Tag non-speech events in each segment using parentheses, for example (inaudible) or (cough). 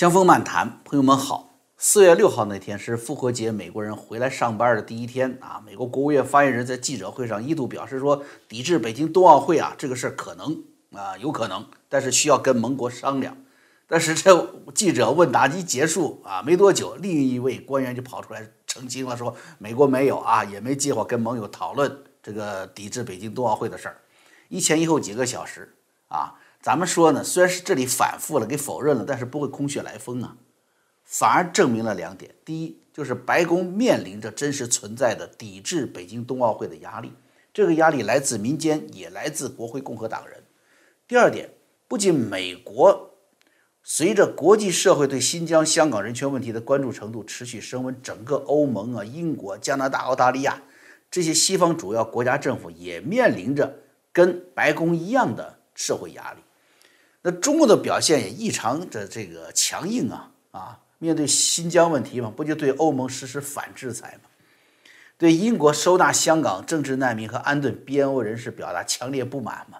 江峰漫谈，朋友们好。四月六号那天是复活节，美国人回来上班的第一天啊。美国国务院发言人在记者会上一度表示说，抵制北京冬奥会啊，这个事儿可能啊有可能，但是需要跟盟国商量。但是这记者问答一结束啊，没多久，另一位官员就跑出来澄清了，说美国没有啊，也没计划跟盟友讨论这个抵制北京冬奥会的事儿。一前一后几个小时啊。咱们说呢，虽然是这里反复了，给否认了，但是不会空穴来风啊，反而证明了两点：第一，就是白宫面临着真实存在的抵制北京冬奥会的压力，这个压力来自民间，也来自国会共和党人；第二点，不仅美国随着国际社会对新疆、香港人权问题的关注程度持续升温，整个欧盟啊、英国、加拿大、澳大利亚这些西方主要国家政府也面临着跟白宫一样的社会压力。那中国的表现也异常的这个强硬啊啊！面对新疆问题嘛，不就对欧盟实施反制裁吗？对英国收纳香港政治难民和安顿 BNO 人士表达强烈不满嘛？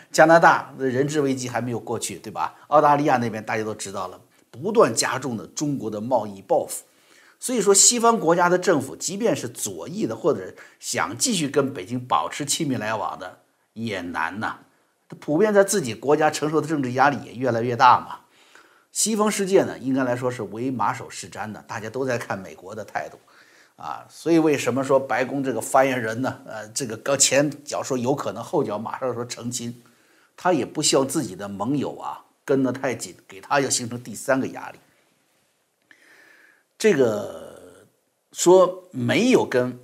(laughs) 加拿大的人质危机还没有过去，对吧？澳大利亚那边大家都知道了，不断加重的中国的贸易报复。所以说，西方国家的政府，即便是左翼的，或者想继续跟北京保持亲密来往的，也难呐。普遍在自己国家承受的政治压力也越来越大嘛。西方世界呢，应该来说是唯马首是瞻的，大家都在看美国的态度啊。所以为什么说白宫这个发言人呢？呃，这个刚前脚说有可能，后脚马上说澄清，他也不希望自己的盟友啊跟得太紧，给他要形成第三个压力。这个说没有跟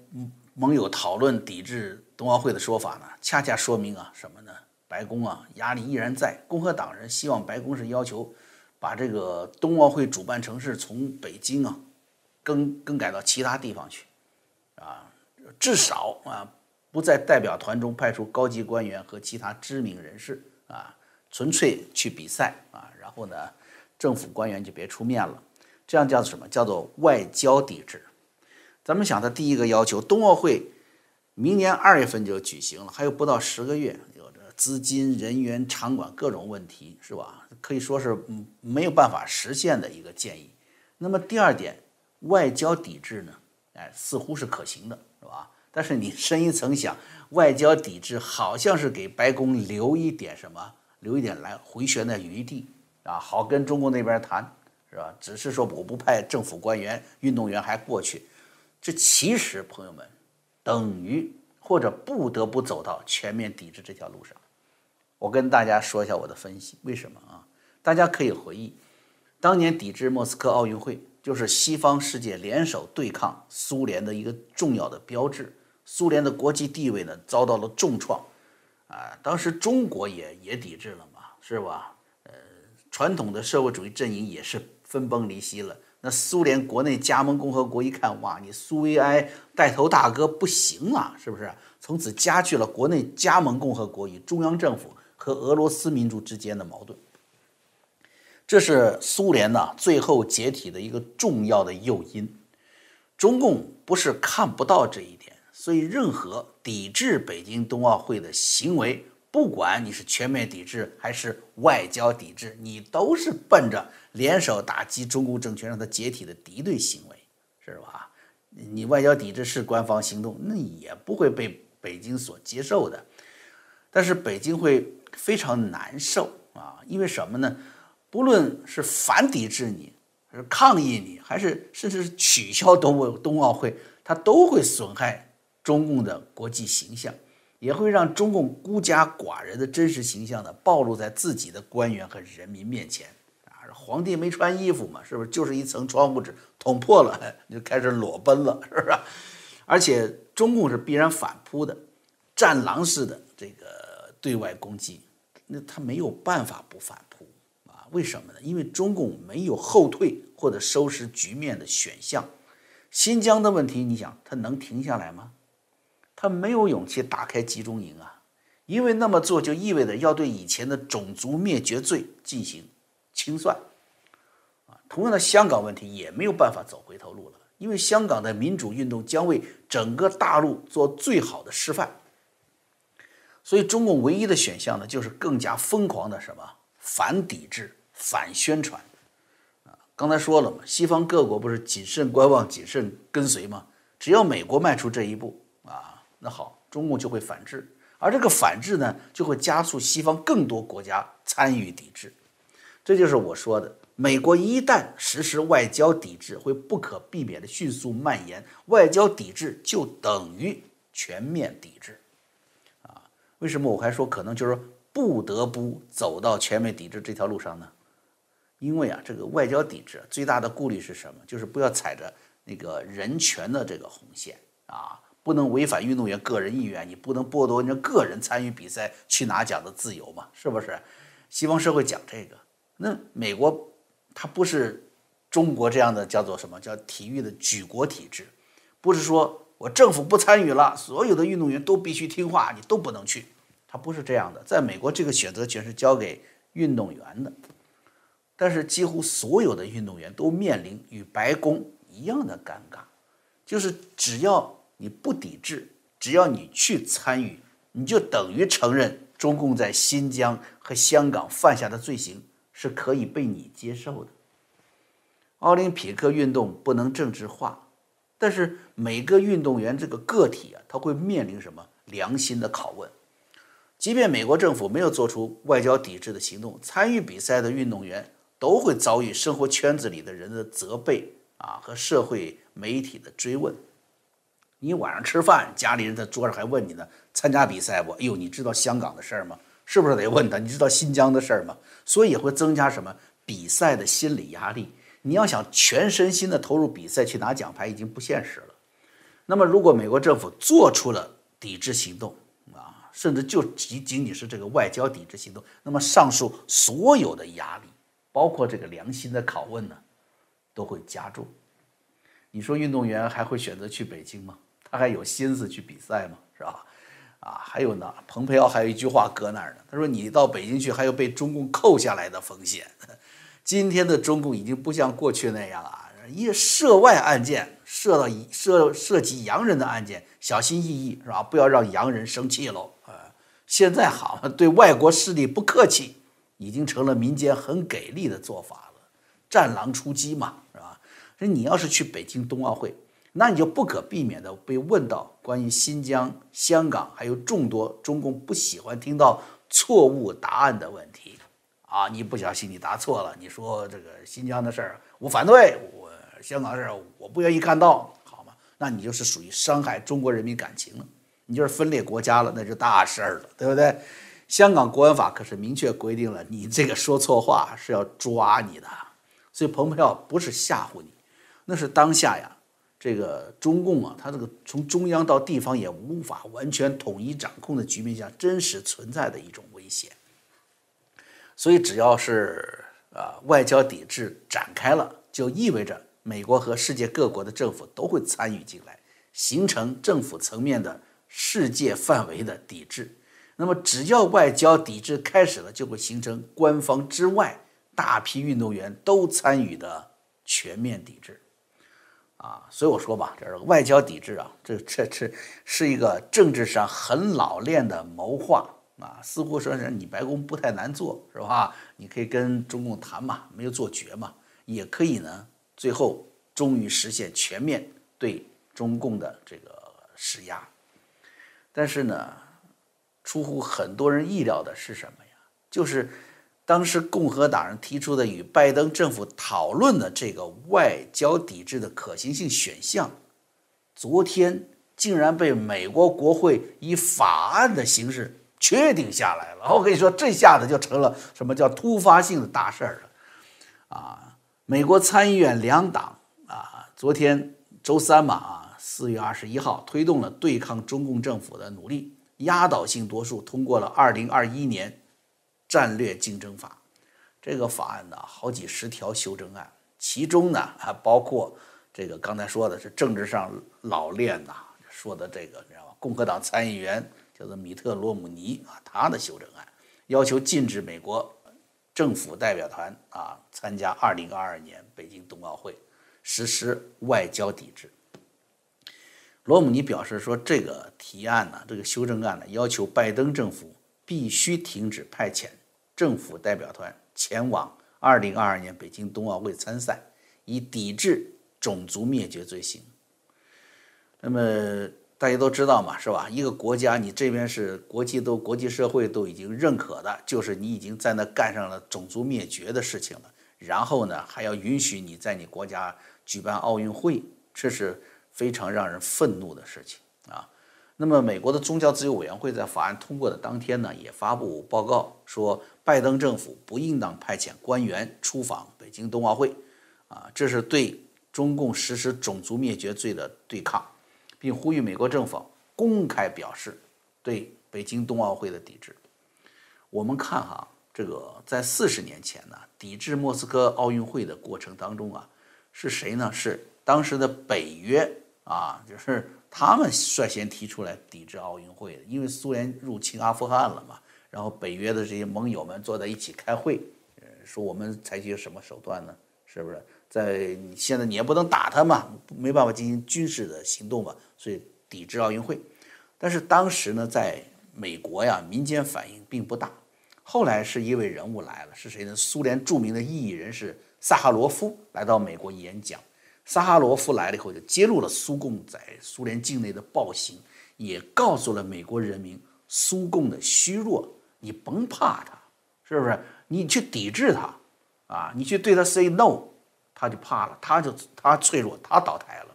盟友讨论抵制冬奥会的说法呢，恰恰说明啊什么呢？白宫啊，压力依然在。共和党人希望白宫是要求把这个冬奥会主办城市从北京啊更更改到其他地方去，啊，至少啊不在代表团中派出高级官员和其他知名人士啊，纯粹去比赛啊，然后呢，政府官员就别出面了。这样叫做什么？叫做外交抵制。咱们想，他第一个要求，冬奥会明年二月份就举行了，还有不到十个月。资金、人员、场馆各种问题是吧？可以说是嗯没有办法实现的一个建议。那么第二点，外交抵制呢？哎，似乎是可行的，是吧？但是你深一层想，外交抵制好像是给白宫留一点什么，留一点来回旋的余地啊，好跟中国那边谈，是吧？只是说我不派政府官员、运动员还过去，这其实朋友们等于或者不得不走到全面抵制这条路上。我跟大家说一下我的分析，为什么啊？大家可以回忆，当年抵制莫斯科奥运会，就是西方世界联手对抗苏联的一个重要的标志。苏联的国际地位呢遭到了重创，啊，当时中国也也抵制了嘛，是吧？呃，传统的社会主义阵营也是分崩离析了。那苏联国内加盟共和国一看，哇，你苏维埃带头大哥不行啊，是不是？从此加剧了国内加盟共和国与中央政府。和俄罗斯民族之间的矛盾，这是苏联呢最后解体的一个重要的诱因。中共不是看不到这一点，所以任何抵制北京冬奥会的行为，不管你是全面抵制还是外交抵制，你都是奔着联手打击中共政权让它解体的敌对行为，是吧？你外交抵制是官方行动，那也不会被北京所接受的。但是北京会。非常难受啊！因为什么呢？不论是反抵制你，还是抗议你，还是甚至是取消冬冬奥会，它都会损害中共的国际形象，也会让中共孤家寡人的真实形象呢暴露在自己的官员和人民面前啊！皇帝没穿衣服嘛，是不是就是一层窗户纸捅破了 (laughs) 就开始裸奔了，是不是？而且中共是必然反扑的，战狼式的这个对外攻击。那他没有办法不反扑啊？为什么呢？因为中共没有后退或者收拾局面的选项。新疆的问题，你想他能停下来吗？他没有勇气打开集中营啊，因为那么做就意味着要对以前的种族灭绝罪进行清算啊。同样的，香港问题也没有办法走回头路了，因为香港的民主运动将为整个大陆做最好的示范。所以，中共唯一的选项呢，就是更加疯狂的什么反抵制、反宣传，啊刚才说了嘛，西方各国不是谨慎观望、谨慎跟随吗？只要美国迈出这一步啊，那好，中共就会反制，而这个反制呢，就会加速西方更多国家参与抵制。这就是我说的，美国一旦实施外交抵制，会不可避免的迅速蔓延。外交抵制就等于全面抵制，为什么我还说可能就是不得不走到全面抵制这条路上呢？因为啊，这个外交抵制最大的顾虑是什么？就是不要踩着那个人权的这个红线啊，不能违反运动员个人意愿，你不能剥夺人家个人参与比赛去拿奖的自由嘛，是不是？西方社会讲这个。那美国，它不是中国这样的叫做什么叫体育的举国体制，不是说我政府不参与了，所有的运动员都必须听话，你都不能去，他不是这样的。在美国，这个选择权是交给运动员的，但是几乎所有的运动员都面临与白宫一样的尴尬，就是只要你不抵制，只要你去参与，你就等于承认中共在新疆和香港犯下的罪行。是可以被你接受的。奥林匹克运动不能政治化，但是每个运动员这个个体啊，他会面临什么良心的拷问？即便美国政府没有做出外交抵制的行动，参与比赛的运动员都会遭遇生活圈子里的人的责备啊和社会媒体的追问。你晚上吃饭，家里人在桌上还问你呢：参加比赛不？哎呦，你知道香港的事儿吗？是不是得问他？你知道新疆的事儿吗？所以也会增加什么比赛的心理压力？你要想全身心的投入比赛去拿奖牌，已经不现实了。那么，如果美国政府做出了抵制行动啊，甚至就仅仅仅是这个外交抵制行动，那么上述所有的压力，包括这个良心的拷问呢，都会加重。你说运动员还会选择去北京吗？他还有心思去比赛吗？是吧？啊，还有呢，蓬佩奥还有一句话搁那儿呢。他说：“你到北京去，还有被中共扣下来的风险。今天的中共已经不像过去那样啊，一涉外案件，涉到涉涉及洋人的案件，小心翼翼是吧？不要让洋人生气喽。啊，现在好，对外国势力不客气，已经成了民间很给力的做法了。战狼出击嘛，是吧？说你要是去北京冬奥会。”那你就不可避免地被问到关于新疆、香港，还有众多中共不喜欢听到错误答案的问题，啊，你不小心你答错了，你说这个新疆的事儿我反对，我香港的事儿我不愿意看到，好吗？那你就是属于伤害中国人民感情了，你就是分裂国家了，那就大事儿了，对不对？香港国安法可是明确规定了，你这个说错话是要抓你的，所以蓬佩奥不是吓唬你，那是当下呀。这个中共啊，它这个从中央到地方也无法完全统一掌控的局面下，真实存在的一种危险。所以，只要是啊外交抵制展开了，就意味着美国和世界各国的政府都会参与进来，形成政府层面的世界范围的抵制。那么，只要外交抵制开始了，就会形成官方之外大批运动员都参与的全面抵制。啊，所以我说吧，这是外交抵制啊，这这这是一个政治上很老练的谋划啊，似乎说是你白宫不太难做，是吧？你可以跟中共谈嘛，没有做绝嘛，也可以呢，最后终于实现全面对中共的这个施压。但是呢，出乎很多人意料的是什么呀？就是。当时共和党人提出的与拜登政府讨论的这个外交抵制的可行性选项，昨天竟然被美国国会以法案的形式确定下来了。我跟你说，这下子就成了什么叫突发性的大事儿了啊！美国参议院两党啊，昨天周三嘛啊，四月二十一号推动了对抗中共政府的努力，压倒性多数通过了二零二一年。战略竞争法，这个法案呢，好几十条修正案，其中呢还包括这个刚才说的是政治上老练呐，说的这个你知道吗？共和党参议员叫做米特罗姆尼啊，他的修正案要求禁止美国政府代表团啊参加2022年北京冬奥会，实施外交抵制。罗姆尼表示说，这个提案呢，这个修正案呢，要求拜登政府必须停止派遣。政府代表团前往二零二二年北京冬奥会参赛，以抵制种族灭绝罪行。那么大家都知道嘛，是吧？一个国家，你这边是国际都国际社会都已经认可的，就是你已经在那干上了种族灭绝的事情了。然后呢，还要允许你在你国家举办奥运会，这是非常让人愤怒的事情啊。那么，美国的宗教自由委员会在法案通过的当天呢，也发布报告说，拜登政府不应当派遣官员出访北京冬奥会，啊，这是对中共实施种族灭绝罪的对抗。并呼吁美国政府公开表示对北京冬奥会的抵制。我们看哈，这个在四十年前呢，抵制莫斯科奥运会的过程当中啊，是谁呢？是当时的北约啊，就是他们率先提出来抵制奥运会的。因为苏联入侵阿富汗了嘛，然后北约的这些盟友们坐在一起开会，说我们采取什么手段呢？是不是？在现在你也不能打他嘛，没办法进行军事的行动嘛，所以抵制奥运会。但是当时呢，在美国呀，民间反应并不大。后来是一位人物来了，是谁呢？苏联著名的异议人士萨哈罗夫来到美国演讲。萨哈罗夫来了以后，就揭露了苏共在苏联境内的暴行，也告诉了美国人民苏共的虚弱。你甭怕他，是不是？你去抵制他啊！你去对他 say no。他就怕了，他就他脆弱，他倒台了。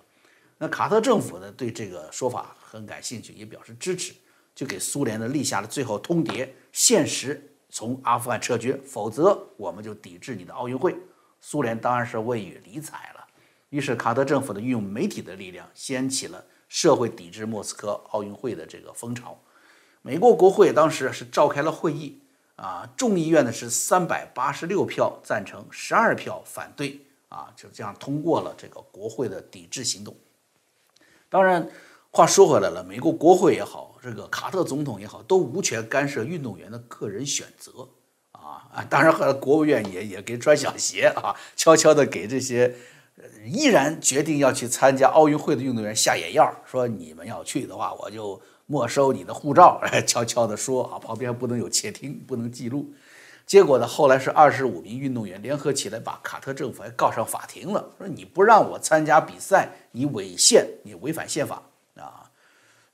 那卡特政府呢，对这个说法很感兴趣，也表示支持，就给苏联呢立下了最后通牒：限时从阿富汗撤军，否则我们就抵制你的奥运会。苏联当然是未予理睬了。于是卡特政府呢，运用媒体的力量，掀起了社会抵制莫斯科奥运会的这个风潮。美国国会当时是召开了会议，啊，众议院呢是三百八十六票赞成，十二票反对。啊，就这样通过了这个国会的抵制行动。当然，话说回来了，美国国会也好，这个卡特总统也好，都无权干涉运动员的个人选择。啊啊，当然，和国务院也也给穿小鞋啊，悄悄的给这些依然决定要去参加奥运会的运动员下眼药，说你们要去的话，我就没收你的护照。(laughs) 悄悄的说啊，旁边不能有窃听，不能记录。结果呢？后来是二十五名运动员联合起来，把卡特政府还告上法庭了。说你不让我参加比赛，你违宪，你违反宪法啊！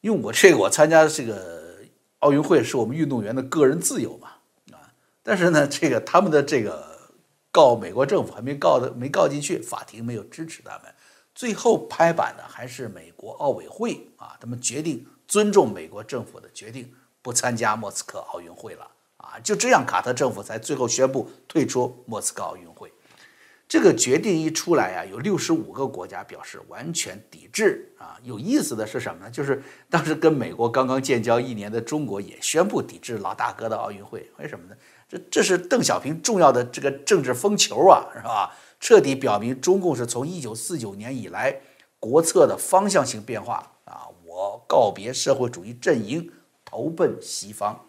因为我这个我参加这个奥运会是我们运动员的个人自由嘛啊！但是呢，这个他们的这个告美国政府还没告的没告进去，法庭没有支持他们。最后拍板的还是美国奥委会啊，他们决定尊重美国政府的决定，不参加莫斯科奥运会了。啊，就这样，卡特政府才最后宣布退出莫斯科奥运会。这个决定一出来啊，有六十五个国家表示完全抵制。啊，有意思的是什么呢？就是当时跟美国刚刚建交一年的中国也宣布抵制老大哥的奥运会。为什么呢？这这是邓小平重要的这个政治风球啊，是吧？彻底表明中共是从一九四九年以来国策的方向性变化啊，我告别社会主义阵营，投奔西方。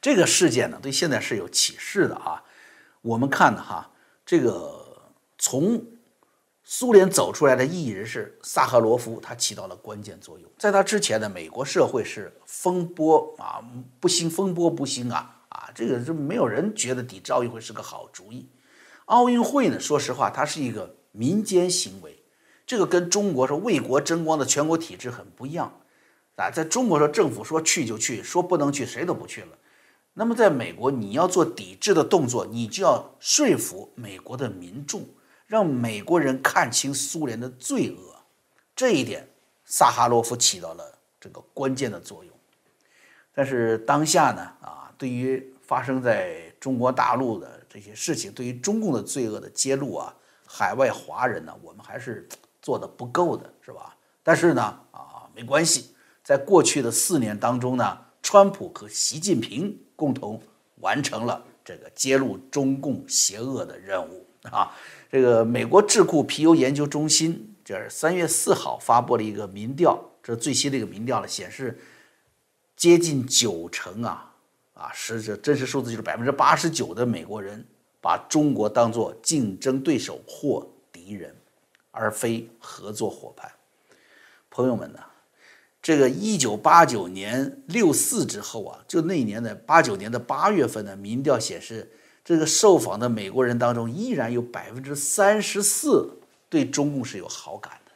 这个事件呢，对现在是有启示的啊。我们看呢，哈，这个从苏联走出来的异人士萨赫罗夫，他起到了关键作用。在他之前呢，美国社会是风波啊，不兴风波不兴啊啊，这个是没有人觉得抵制奥运会是个好主意。奥运会呢，说实话，它是一个民间行为，这个跟中国说为国争光的全国体制很不一样啊。在中国说政府说去就去，说不能去谁都不去了。那么，在美国，你要做抵制的动作，你就要说服美国的民众，让美国人看清苏联的罪恶。这一点，萨哈罗夫起到了这个关键的作用。但是当下呢，啊，对于发生在中国大陆的这些事情，对于中共的罪恶的揭露啊，海外华人呢，我们还是做的不够的，是吧？但是呢，啊，没关系，在过去的四年当中呢，川普和习近平。共同完成了这个揭露中共邪恶的任务啊！这个美国智库皮尤研究中心这是三月四号发布了一个民调，这最新的一个民调了，显示接近九成啊啊，是这真实数字就是百分之八十九的美国人把中国当作竞争对手或敌人，而非合作伙伴。朋友们呢？这个一九八九年六四之后啊，就那年的八九年的八月份呢，民调显示，这个受访的美国人当中，依然有百分之三十四对中共是有好感的。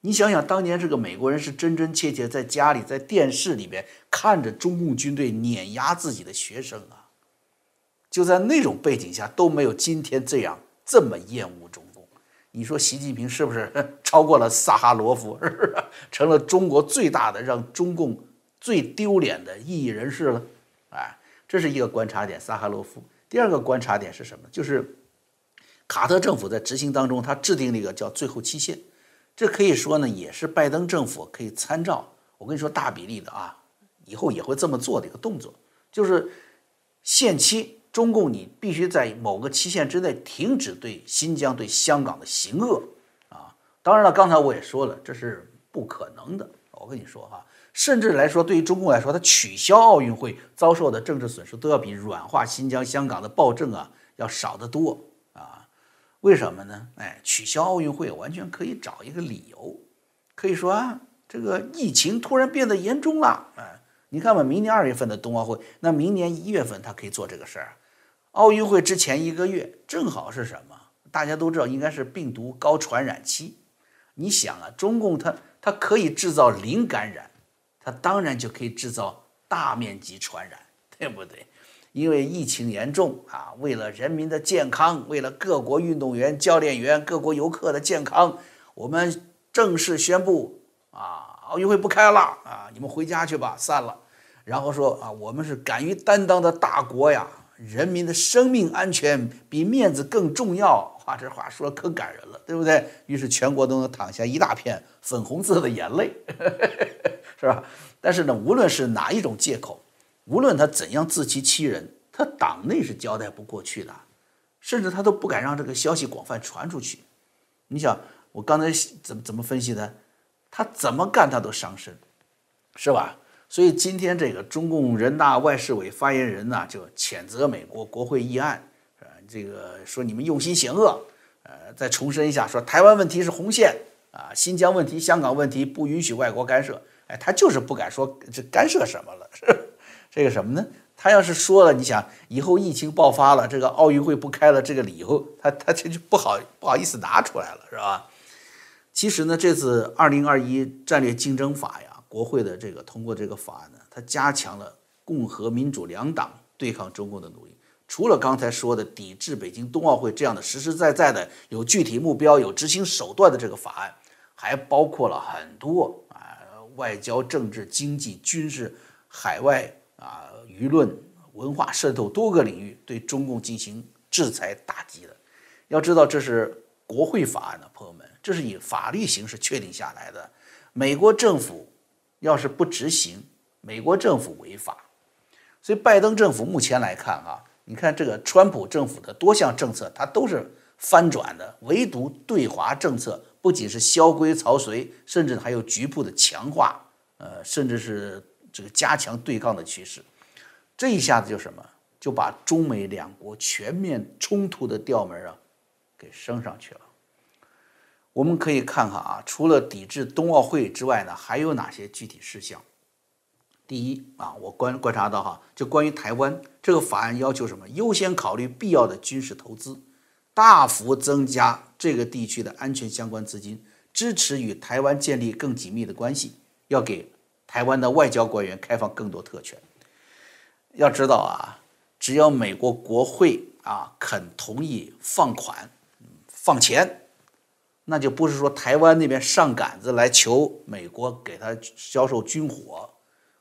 你想想，当年这个美国人是真真切切在家里、在电视里边看着中共军队碾压自己的学生啊，就在那种背景下都没有今天这样这么厌恶中。你说习近平是不是 (laughs) 超过了萨哈罗夫，(laughs) 成了中国最大的让中共最丢脸的异议人士了？哎，这是一个观察点，萨哈罗夫。第二个观察点是什么？就是卡特政府在执行当中，他制定了一个叫最后期限，这可以说呢，也是拜登政府可以参照。我跟你说，大比例的啊，以后也会这么做的一个动作，就是限期，中共你必须在某个期限之内停止对新疆、对香港的行恶啊。当然了，刚才我也说了，这是不可能的。我跟你说哈。甚至来说，对于中共来说，它取消奥运会遭受的政治损失都要比软化新疆、香港的暴政啊要少得多啊！为什么呢？哎，取消奥运会完全可以找一个理由，可以说啊，这个疫情突然变得严重了。哎，你看吧，明年二月份的冬奥会，那明年一月份他可以做这个事儿。奥运会之前一个月正好是什么？大家都知道，应该是病毒高传染期。你想啊，中共它它可以制造零感染。它当然就可以制造大面积传染，(laughs) 对不对？因为疫情严重啊，为了人民的健康，为了各国运动员、教练员、各国游客的健康，我们正式宣布啊，奥运会不开了啊，你们回家去吧，散了。然后说啊，我们是敢于担当的大国呀，人民的生命安全比面子更重要。话这话说可感人了，对不对？于是全国都能淌下一大片粉红色的眼泪。(laughs) 是吧？但是呢，无论是哪一种借口，无论他怎样自欺欺人，他党内是交代不过去的，甚至他都不敢让这个消息广泛传出去。你想，我刚才怎么怎么分析的？他怎么干他都伤身，是吧？所以今天这个中共人大外事委发言人呢，就谴责美国国会议案，是吧？这个说你们用心险恶，呃，再重申一下，说台湾问题是红线啊，新疆问题、香港问题不允许外国干涉。哎，他就是不敢说这干涉什么了，是这个什么呢？他要是说了，你想以后疫情爆发了，这个奥运会不开了，这个理由他他这就不好不好意思拿出来了，是吧？其实呢，这次二零二一战略竞争法呀，国会的这个通过这个法案呢，它加强了共和民主两党对抗中共的努力。除了刚才说的抵制北京冬奥会这样的实实在在的有具体目标、有执行手段的这个法案，还包括了很多啊。外交、政治、经济、军事、海外啊，舆论、文化渗透多个领域，对中共进行制裁打击的。要知道，这是国会法案的朋友们，这是以法律形式确定下来的。美国政府要是不执行，美国政府违法。所以，拜登政府目前来看啊，你看这个川普政府的多项政策，它都是翻转的，唯独对华政策。不仅是萧规曹随，甚至还有局部的强化，呃，甚至是这个加强对抗的趋势。这一下子就什么，就把中美两国全面冲突的调门啊，给升上去了。我们可以看看啊，除了抵制冬奥会之外呢，还有哪些具体事项？第一啊，我观观察到哈，就关于台湾这个法案要求什么，优先考虑必要的军事投资。大幅增加这个地区的安全相关资金，支持与台湾建立更紧密的关系，要给台湾的外交官员开放更多特权。要知道啊，只要美国国会啊肯同意放款、放钱，那就不是说台湾那边上杆子来求美国给他销售军火，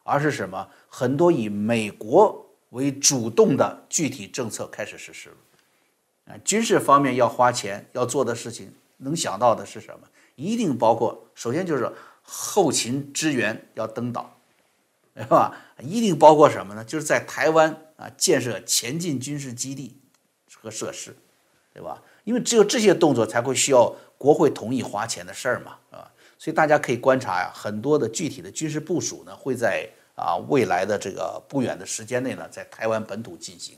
而是什么？很多以美国为主动的具体政策开始实施了。啊，军事方面要花钱要做的事情，能想到的是什么？一定包括，首先就是后勤支援要登岛，对吧？一定包括什么呢？就是在台湾啊建设前进军事基地和设施，对吧？因为只有这些动作才会需要国会同意花钱的事儿嘛，啊，所以大家可以观察呀，很多的具体的军事部署呢，会在啊未来的这个不远的时间内呢，在台湾本土进行。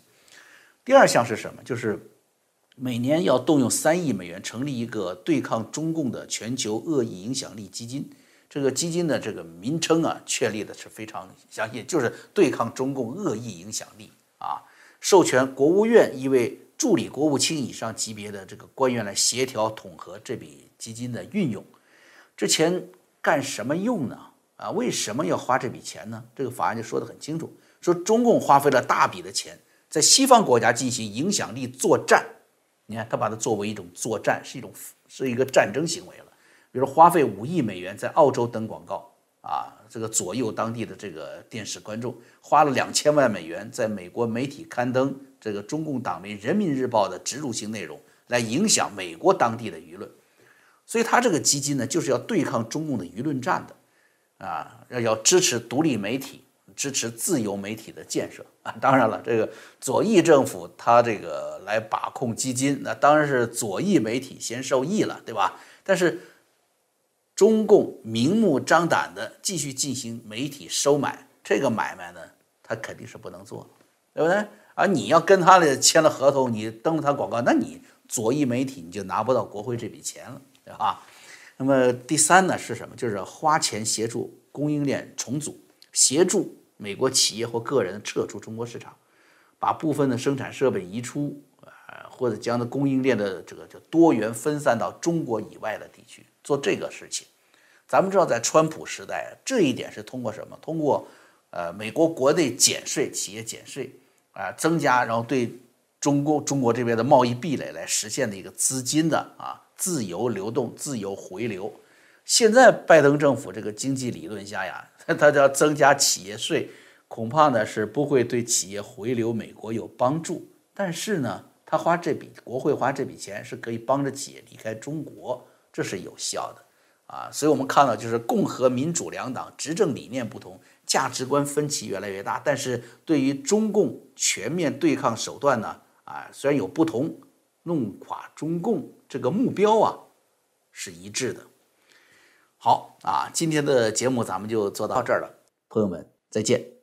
第二项是什么？就是。每年要动用三亿美元成立一个对抗中共的全球恶意影响力基金。这个基金的这个名称啊，确立的是非常详细，就是对抗中共恶意影响力啊。授权国务院一位助理国务卿以上级别的这个官员来协调统合这笔基金的运用。这钱干什么用呢？啊，为什么要花这笔钱呢？这个法案就说得很清楚，说中共花费了大笔的钱在西方国家进行影响力作战。你看，他把它作为一种作战，是一种是一个战争行为了。比如花费五亿美元在澳洲登广告啊，这个左右当地的这个电视观众；花了两千万美元在美国媒体刊登这个中共党媒《人民日报》的植入性内容，来影响美国当地的舆论。所以，他这个基金呢，就是要对抗中共的舆论战的。啊，要要支持独立媒体，支持自由媒体的建设啊！当然了，这个左翼政府他这个来把控基金，那当然是左翼媒体先受益了，对吧？但是中共明目张胆的继续进行媒体收买，这个买卖呢，他肯定是不能做，对不对？而你要跟他的签了合同，你登了他广告，那你左翼媒体你就拿不到国会这笔钱了，对吧？那么第三呢是什么？就是花钱协助供应链重组，协助美国企业或个人撤出中国市场，把部分的生产设备移出，呃，或者将的供应链的这个叫多元分散到中国以外的地区做这个事情。咱们知道，在川普时代，这一点是通过什么？通过呃美国国内减税，企业减税啊，增加，然后对中国中国这边的贸易壁垒来实现的一个资金的啊。自由流动、自由回流。现在拜登政府这个经济理论下呀，(laughs) 他要增加企业税，恐怕呢是不会对企业回流美国有帮助。但是呢，他花这笔国会花这笔钱是可以帮着企业离开中国，这是有效的啊。所以我们看到，就是共和、民主两党执政理念不同，价值观分歧越来越大，但是对于中共全面对抗手段呢，啊，虽然有不同。弄垮中共这个目标啊，是一致的。好啊，今天的节目咱们就做到这儿了，朋友们再见。